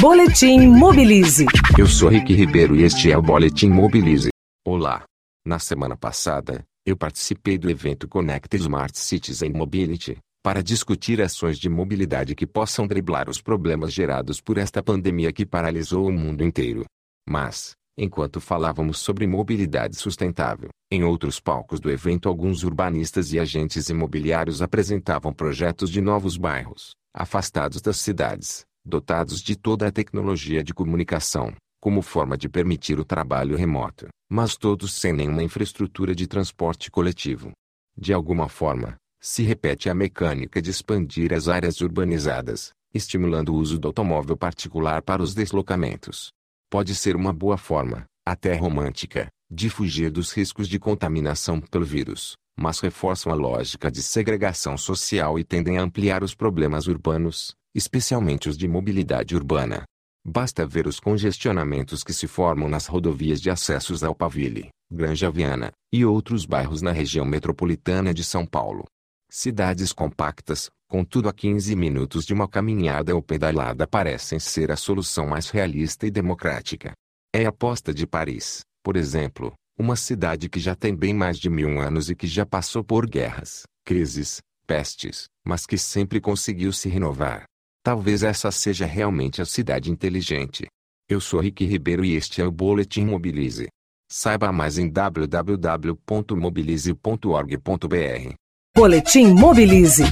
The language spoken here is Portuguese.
Boletim Mobilize. Eu sou Rick Ribeiro e este é o Boletim Mobilize. Olá. Na semana passada, eu participei do evento Connect Smart Cities and Mobility, para discutir ações de mobilidade que possam driblar os problemas gerados por esta pandemia que paralisou o mundo inteiro. Mas, enquanto falávamos sobre mobilidade sustentável, em outros palcos do evento alguns urbanistas e agentes imobiliários apresentavam projetos de novos bairros, afastados das cidades, dotados de toda a tecnologia de comunicação, como forma de permitir o trabalho remoto, mas todos sem nenhuma infraestrutura de transporte coletivo. De alguma forma, se repete a mecânica de expandir as áreas urbanizadas, estimulando o uso do automóvel particular para os deslocamentos. Pode ser uma boa forma, até romântica, de fugir dos riscos de contaminação pelo vírus, mas reforçam a lógica de segregação social e tendem a ampliar os problemas urbanos, especialmente os de mobilidade urbana. Basta ver os congestionamentos que se formam nas rodovias de acessos ao Pavile, Granja Viana e outros bairros na região metropolitana de São Paulo. Cidades compactas, contudo a 15 minutos de uma caminhada ou pedalada parecem ser a solução mais realista e democrática. É a aposta de Paris, por exemplo, uma cidade que já tem bem mais de mil anos e que já passou por guerras, crises, pestes, mas que sempre conseguiu se renovar. Talvez essa seja realmente a cidade inteligente. Eu sou Rick Ribeiro e este é o Boletim Mobilize. Saiba mais em www.mobilize.org.br. Boletim Mobilize.